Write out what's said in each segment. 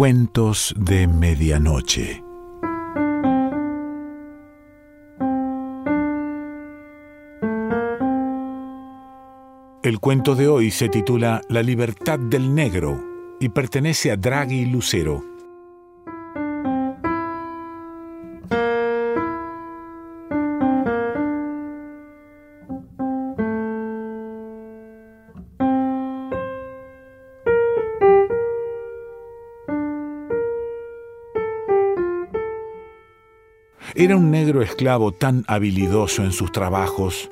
Cuentos de Medianoche. El cuento de hoy se titula La libertad del negro y pertenece a Draghi Lucero. Era un negro esclavo tan habilidoso en sus trabajos.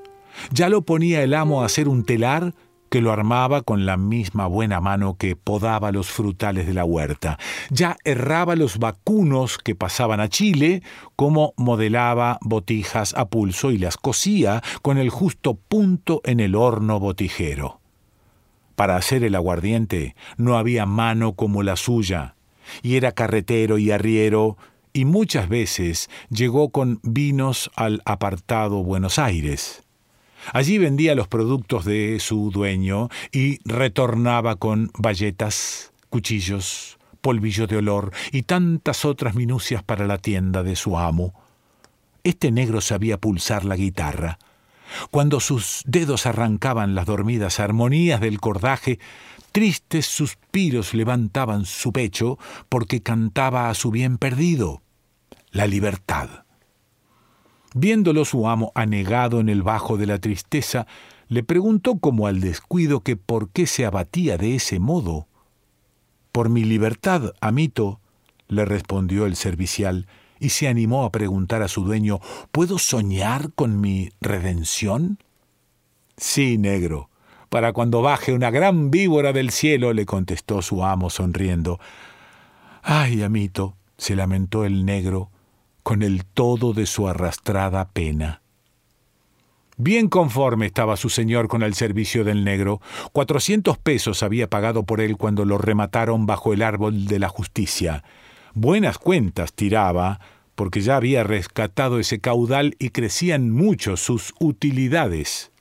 Ya lo ponía el amo a hacer un telar que lo armaba con la misma buena mano que podaba los frutales de la huerta. Ya erraba los vacunos que pasaban a Chile, como modelaba botijas a pulso y las cosía con el justo punto en el horno botijero. Para hacer el aguardiente no había mano como la suya, y era carretero y arriero, y muchas veces llegó con vinos al apartado Buenos Aires. Allí vendía los productos de su dueño y retornaba con bayetas, cuchillos, polvillo de olor y tantas otras minucias para la tienda de su amo. Este negro sabía pulsar la guitarra. Cuando sus dedos arrancaban las dormidas armonías del cordaje, tristes suspiros levantaban su pecho porque cantaba a su bien perdido, la libertad. Viéndolo su amo anegado en el bajo de la tristeza, le preguntó como al descuido que por qué se abatía de ese modo. Por mi libertad, amito, le respondió el servicial, y se animó a preguntar a su dueño ¿Puedo soñar con mi redención? Sí, negro, para cuando baje una gran víbora del cielo, le contestó su amo sonriendo. Ay, amito, se lamentó el negro, con el todo de su arrastrada pena. Bien conforme estaba su señor con el servicio del negro. Cuatrocientos pesos había pagado por él cuando lo remataron bajo el árbol de la justicia. Buenas cuentas tiraba, porque ya había rescatado ese caudal y crecían mucho sus utilidades.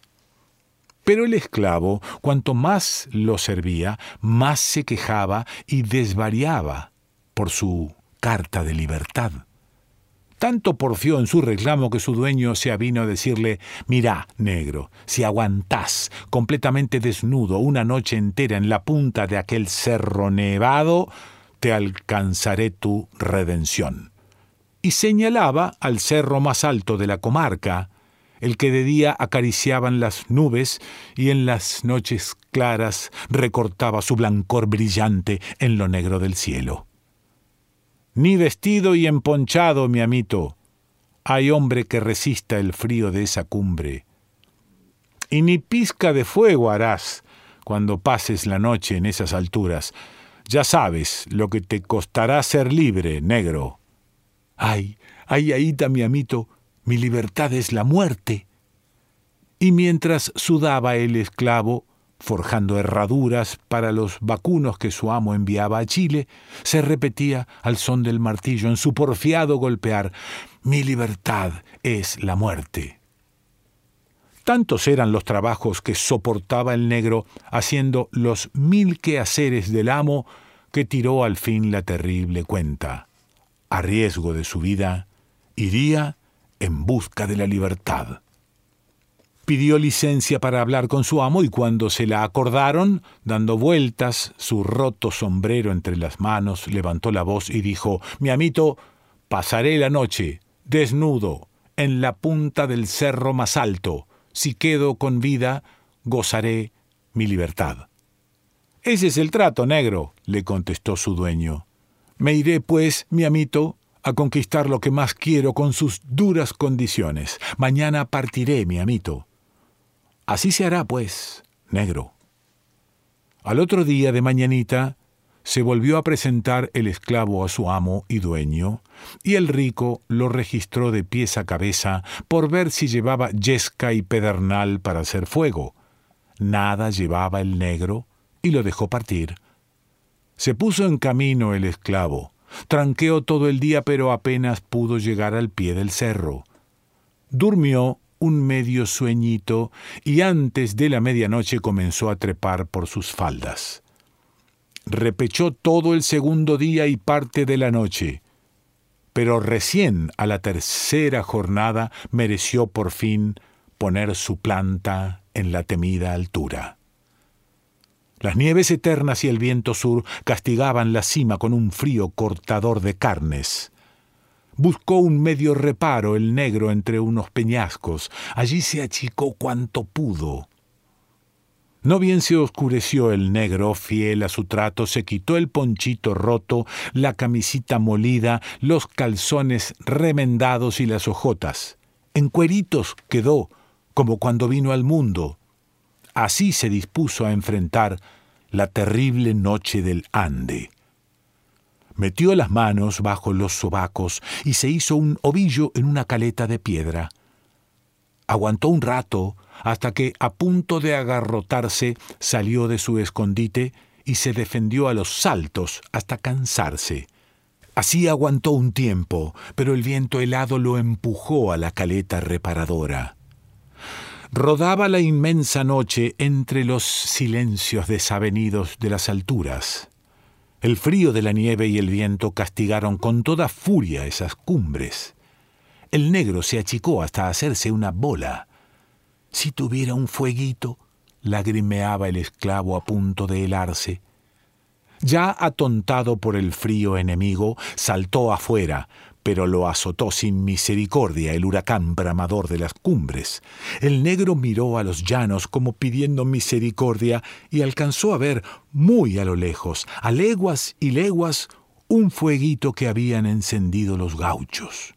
Pero el esclavo, cuanto más lo servía, más se quejaba y desvariaba por su carta de libertad. Tanto porfió en su reclamo que su dueño se avino a decirle Mirá, negro, si aguantás completamente desnudo una noche entera en la punta de aquel cerro nevado, te alcanzaré tu redención. Y señalaba al cerro más alto de la comarca, el que de día acariciaban las nubes y en las noches claras recortaba su blancor brillante en lo negro del cielo ni vestido y emponchado, mi amito. Hay hombre que resista el frío de esa cumbre. Y ni pizca de fuego harás cuando pases la noche en esas alturas. Ya sabes lo que te costará ser libre, negro. Ay, ay, aíta, mi amito, mi libertad es la muerte. Y mientras sudaba el esclavo, forjando herraduras para los vacunos que su amo enviaba a Chile, se repetía al son del martillo en su porfiado golpear Mi libertad es la muerte. Tantos eran los trabajos que soportaba el negro haciendo los mil quehaceres del amo que tiró al fin la terrible cuenta. A riesgo de su vida, iría en busca de la libertad pidió licencia para hablar con su amo y cuando se la acordaron, dando vueltas, su roto sombrero entre las manos, levantó la voz y dijo, Mi amito, pasaré la noche, desnudo, en la punta del cerro más alto. Si quedo con vida, gozaré mi libertad. Ese es el trato, negro, le contestó su dueño. Me iré, pues, mi amito, a conquistar lo que más quiero con sus duras condiciones. Mañana partiré, mi amito. Así se hará, pues, negro. Al otro día de mañanita se volvió a presentar el esclavo a su amo y dueño, y el rico lo registró de pies a cabeza por ver si llevaba yesca y pedernal para hacer fuego. Nada llevaba el negro y lo dejó partir. Se puso en camino el esclavo, tranqueó todo el día pero apenas pudo llegar al pie del cerro. Durmió un medio sueñito y antes de la medianoche comenzó a trepar por sus faldas. repechó todo el segundo día y parte de la noche, pero recién a la tercera jornada mereció por fin poner su planta en la temida altura. Las nieves eternas y el viento sur castigaban la cima con un frío cortador de carnes. Buscó un medio reparo el negro entre unos peñascos. Allí se achicó cuanto pudo. No bien se oscureció el negro, fiel a su trato, se quitó el ponchito roto, la camisita molida, los calzones remendados y las ojotas. En cueritos quedó, como cuando vino al mundo. Así se dispuso a enfrentar la terrible noche del Ande. Metió las manos bajo los sobacos y se hizo un ovillo en una caleta de piedra. Aguantó un rato hasta que, a punto de agarrotarse, salió de su escondite y se defendió a los saltos hasta cansarse. Así aguantó un tiempo, pero el viento helado lo empujó a la caleta reparadora rodaba la inmensa noche entre los silencios desavenidos de las alturas. El frío de la nieve y el viento castigaron con toda furia esas cumbres. El negro se achicó hasta hacerse una bola. Si tuviera un fueguito, lagrimeaba el esclavo a punto de helarse. Ya atontado por el frío enemigo, saltó afuera, pero lo azotó sin misericordia el huracán bramador de las cumbres. El negro miró a los llanos como pidiendo misericordia y alcanzó a ver muy a lo lejos, a leguas y leguas, un fueguito que habían encendido los gauchos.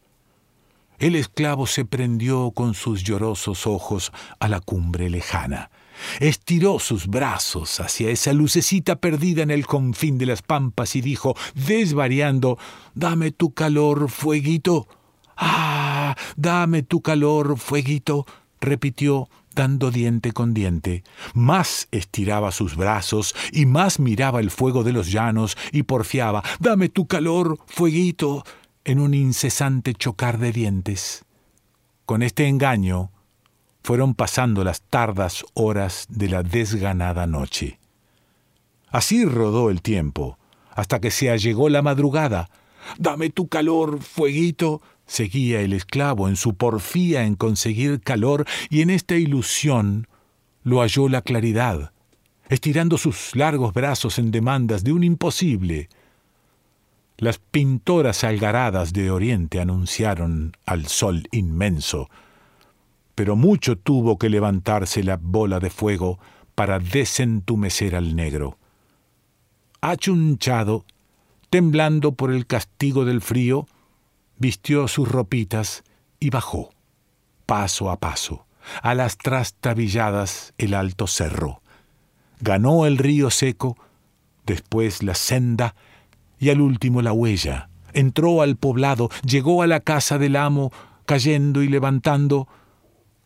El esclavo se prendió con sus llorosos ojos a la cumbre lejana estiró sus brazos hacia esa lucecita perdida en el confín de las pampas y dijo, desvariando, Dame tu calor, fueguito. Ah, dame tu calor, fueguito, repitió, dando diente con diente. Más estiraba sus brazos y más miraba el fuego de los llanos y porfiaba, Dame tu calor, fueguito, en un incesante chocar de dientes. Con este engaño, fueron pasando las tardas horas de la desganada noche. Así rodó el tiempo, hasta que se allegó la madrugada. Dame tu calor, fueguito. Seguía el esclavo en su porfía en conseguir calor y en esta ilusión lo halló la claridad, estirando sus largos brazos en demandas de un imposible. Las pintoras algaradas de Oriente anunciaron al sol inmenso pero mucho tuvo que levantarse la bola de fuego para desentumecer al negro. Achunchado, temblando por el castigo del frío, vistió sus ropitas y bajó, paso a paso, a las trastabilladas el alto cerro. Ganó el río seco, después la senda y al último la huella. Entró al poblado, llegó a la casa del amo, cayendo y levantando,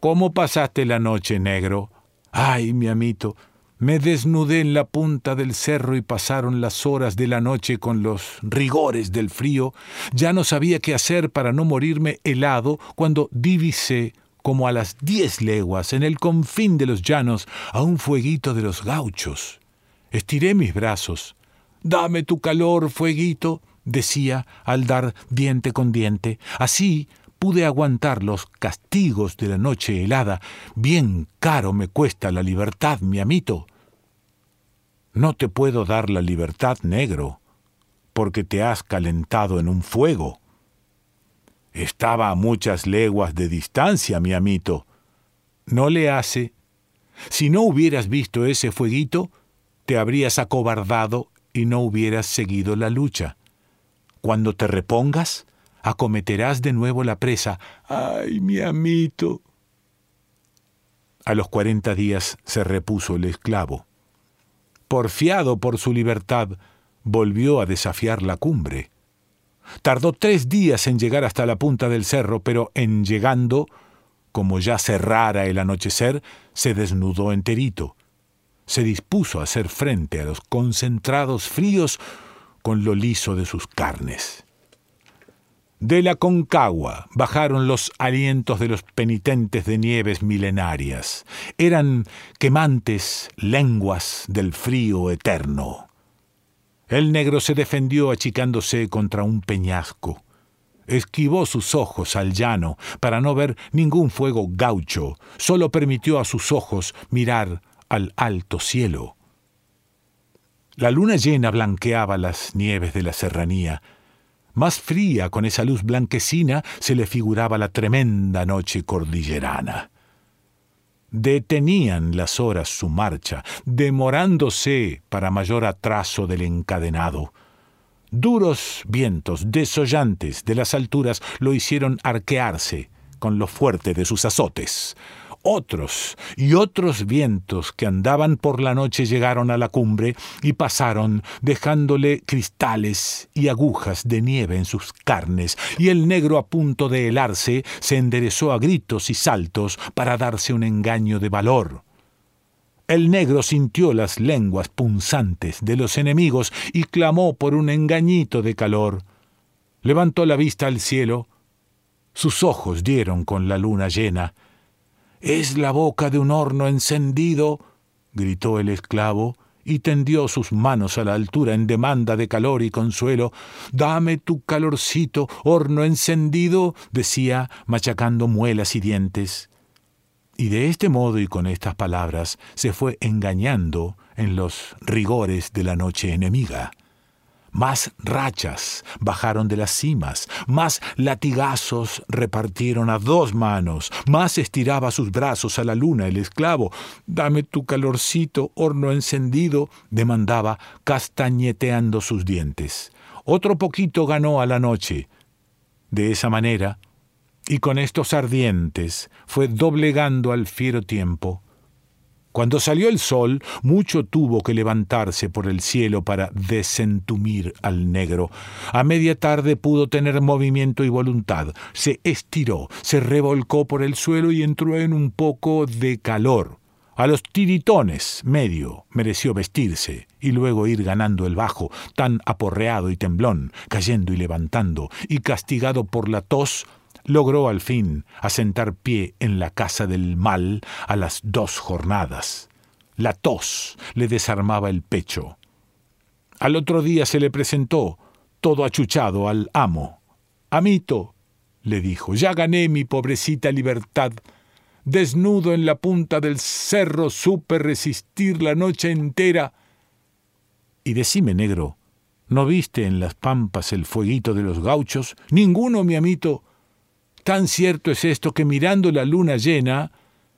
¿Cómo pasaste la noche, negro? Ay, mi amito, me desnudé en la punta del cerro y pasaron las horas de la noche con los rigores del frío. Ya no sabía qué hacer para no morirme helado cuando divisé, como a las diez leguas, en el confín de los llanos, a un fueguito de los gauchos. Estiré mis brazos. Dame tu calor, fueguito, decía al dar diente con diente. Así pude aguantar los castigos de la noche helada. Bien caro me cuesta la libertad, mi amito. No te puedo dar la libertad, negro, porque te has calentado en un fuego. Estaba a muchas leguas de distancia, mi amito. No le hace. Si no hubieras visto ese fueguito, te habrías acobardado y no hubieras seguido la lucha. Cuando te repongas, acometerás de nuevo la presa. ¡Ay, mi amito! A los cuarenta días se repuso el esclavo. Porfiado por su libertad, volvió a desafiar la cumbre. Tardó tres días en llegar hasta la punta del cerro, pero en llegando, como ya cerrara el anochecer, se desnudó enterito. Se dispuso a hacer frente a los concentrados fríos con lo liso de sus carnes. De la concagua bajaron los alientos de los penitentes de nieves milenarias. Eran quemantes lenguas del frío eterno. El negro se defendió achicándose contra un peñasco. Esquivó sus ojos al llano para no ver ningún fuego gaucho, solo permitió a sus ojos mirar al alto cielo. La luna llena blanqueaba las nieves de la serranía. Más fría, con esa luz blanquecina, se le figuraba la tremenda noche cordillerana. Detenían las horas su marcha, demorándose para mayor atraso del encadenado. Duros vientos desollantes de las alturas lo hicieron arquearse con lo fuerte de sus azotes. Otros y otros vientos que andaban por la noche llegaron a la cumbre y pasaron dejándole cristales y agujas de nieve en sus carnes, y el negro a punto de helarse se enderezó a gritos y saltos para darse un engaño de valor. El negro sintió las lenguas punzantes de los enemigos y clamó por un engañito de calor. Levantó la vista al cielo, sus ojos dieron con la luna llena, es la boca de un horno encendido, gritó el esclavo, y tendió sus manos a la altura en demanda de calor y consuelo. Dame tu calorcito, horno encendido, decía, machacando muelas y dientes. Y de este modo y con estas palabras se fue engañando en los rigores de la noche enemiga. Más rachas bajaron de las cimas, más latigazos repartieron a dos manos, más estiraba sus brazos a la luna el esclavo. Dame tu calorcito, horno encendido, demandaba, castañeteando sus dientes. Otro poquito ganó a la noche. De esa manera, y con estos ardientes, fue doblegando al fiero tiempo, cuando salió el sol, mucho tuvo que levantarse por el cielo para desentumir al negro. A media tarde pudo tener movimiento y voluntad. Se estiró, se revolcó por el suelo y entró en un poco de calor. A los tiritones medio mereció vestirse y luego ir ganando el bajo, tan aporreado y temblón, cayendo y levantando, y castigado por la tos, logró al fin asentar pie en la casa del mal a las dos jornadas. La tos le desarmaba el pecho. Al otro día se le presentó, todo achuchado, al amo. Amito, le dijo, ya gané mi pobrecita libertad. Desnudo en la punta del cerro supe resistir la noche entera. Y decime, negro, ¿no viste en las pampas el fueguito de los gauchos? Ninguno, mi amito. Tan cierto es esto que mirando la luna llena,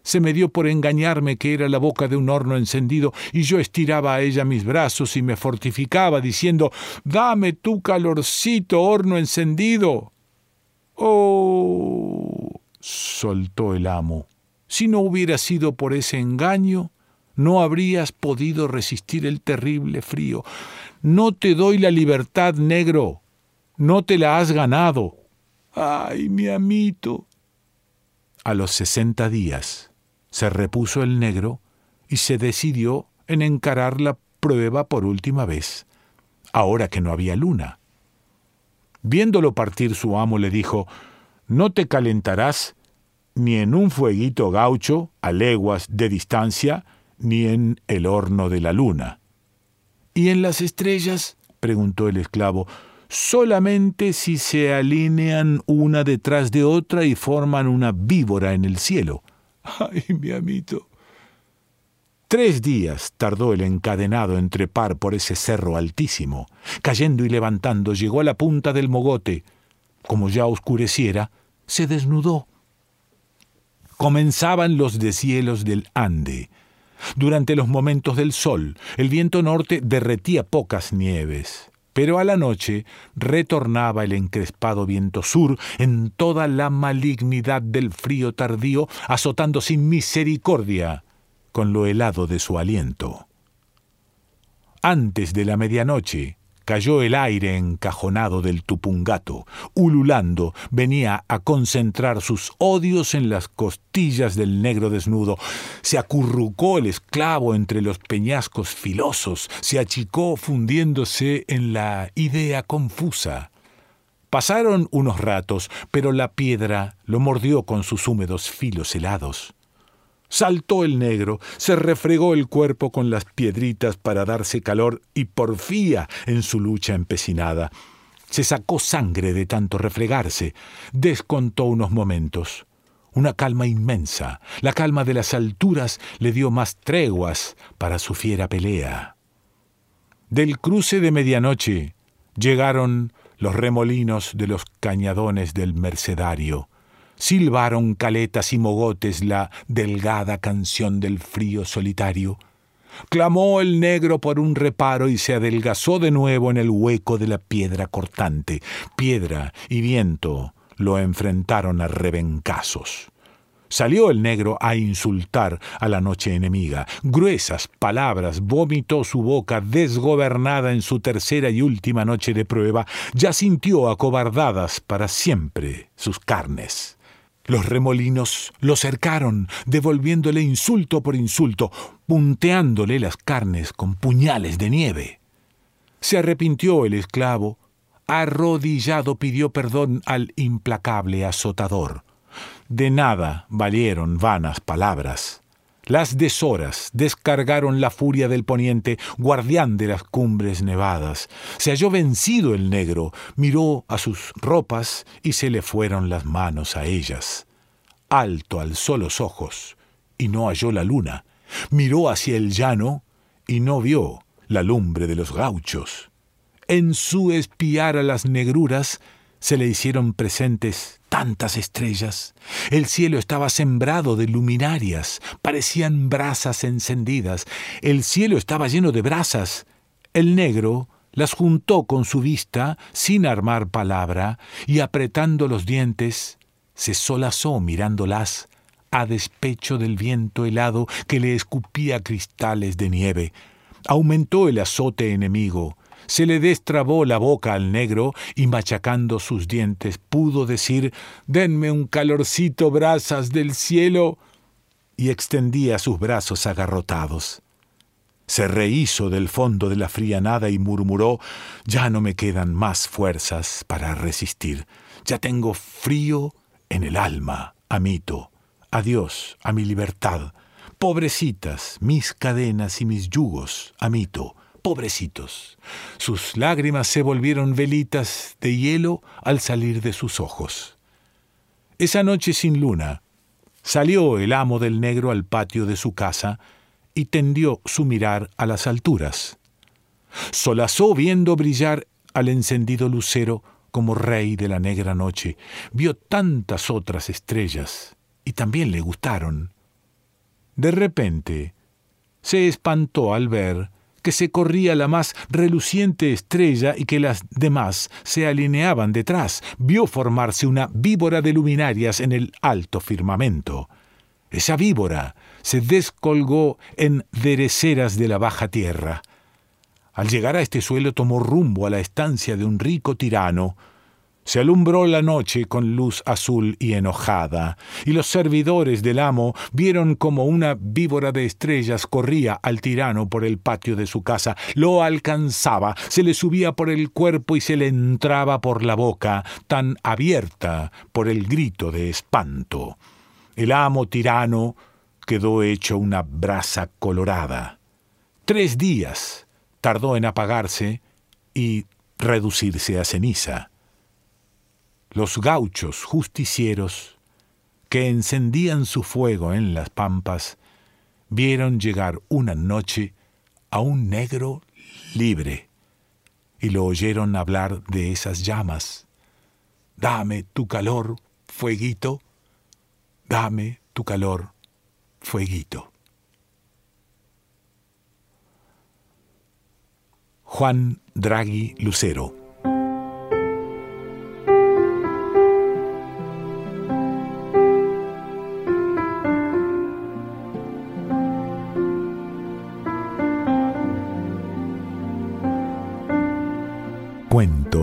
se me dio por engañarme que era la boca de un horno encendido, y yo estiraba a ella mis brazos y me fortificaba, diciendo Dame tu calorcito, horno encendido. Oh. soltó el amo. Si no hubiera sido por ese engaño, no habrías podido resistir el terrible frío. No te doy la libertad, negro. No te la has ganado. ¡Ay, mi amito! A los sesenta días se repuso el negro y se decidió en encarar la prueba por última vez, ahora que no había luna. Viéndolo partir su amo le dijo, No te calentarás ni en un fueguito gaucho a leguas de distancia, ni en el horno de la luna. ¿Y en las estrellas? preguntó el esclavo solamente si se alinean una detrás de otra y forman una víbora en el cielo. Ay, mi amito. Tres días tardó el encadenado en trepar por ese cerro altísimo. Cayendo y levantando, llegó a la punta del mogote. Como ya oscureciera, se desnudó. Comenzaban los deshielos del Ande. Durante los momentos del sol, el viento norte derretía pocas nieves pero a la noche retornaba el encrespado viento sur en toda la malignidad del frío tardío, azotando sin misericordia con lo helado de su aliento. Antes de la medianoche, Cayó el aire encajonado del tupungato. Ululando, venía a concentrar sus odios en las costillas del negro desnudo. Se acurrucó el esclavo entre los peñascos filosos, se achicó fundiéndose en la idea confusa. Pasaron unos ratos, pero la piedra lo mordió con sus húmedos filos helados. Saltó el negro, se refregó el cuerpo con las piedritas para darse calor y porfía en su lucha empecinada. Se sacó sangre de tanto refregarse, descontó unos momentos. Una calma inmensa, la calma de las alturas le dio más treguas para su fiera pelea. Del cruce de medianoche llegaron los remolinos de los cañadones del mercedario. Silbaron caletas y mogotes la delgada canción del frío solitario. Clamó el negro por un reparo y se adelgazó de nuevo en el hueco de la piedra cortante. Piedra y viento lo enfrentaron a rebencazos. Salió el negro a insultar a la noche enemiga. Gruesas palabras vomitó su boca desgobernada en su tercera y última noche de prueba. Ya sintió acobardadas para siempre sus carnes. Los remolinos lo cercaron, devolviéndole insulto por insulto, punteándole las carnes con puñales de nieve. Se arrepintió el esclavo, arrodillado pidió perdón al implacable azotador. De nada valieron vanas palabras. Las deshoras descargaron la furia del poniente, guardián de las cumbres nevadas. Se halló vencido el negro, miró a sus ropas y se le fueron las manos a ellas. Alto alzó los ojos y no halló la luna. Miró hacia el llano y no vio la lumbre de los gauchos. En su espiar a las negruras se le hicieron presentes tantas estrellas. El cielo estaba sembrado de luminarias, parecían brasas encendidas. El cielo estaba lleno de brasas. El negro las juntó con su vista, sin armar palabra, y apretando los dientes, se solazó mirándolas, a despecho del viento helado que le escupía cristales de nieve. Aumentó el azote enemigo, se le destrabó la boca al negro y machacando sus dientes pudo decir Denme un calorcito, brasas del cielo. y extendía sus brazos agarrotados. Se rehizo del fondo de la fría nada y murmuró Ya no me quedan más fuerzas para resistir. Ya tengo frío en el alma, amito. Adiós a mi libertad. Pobrecitas mis cadenas y mis yugos, amito pobrecitos. Sus lágrimas se volvieron velitas de hielo al salir de sus ojos. Esa noche sin luna, salió el amo del negro al patio de su casa y tendió su mirar a las alturas. Solazó viendo brillar al encendido lucero como rey de la negra noche. Vio tantas otras estrellas y también le gustaron. De repente se espantó al ver que se corría la más reluciente estrella y que las demás se alineaban detrás. Vio formarse una víbora de luminarias en el alto firmamento. Esa víbora se descolgó en dereceras de la baja tierra. Al llegar a este suelo tomó rumbo a la estancia de un rico tirano, se alumbró la noche con luz azul y enojada, y los servidores del amo vieron como una víbora de estrellas corría al tirano por el patio de su casa, lo alcanzaba, se le subía por el cuerpo y se le entraba por la boca, tan abierta por el grito de espanto. El amo tirano quedó hecho una brasa colorada. Tres días tardó en apagarse y reducirse a ceniza los gauchos justicieros que encendían su fuego en las pampas vieron llegar una noche a un negro libre y lo oyeron hablar de esas llamas. Dame tu calor, fueguito, dame tu calor, fueguito. Juan Draghi Lucero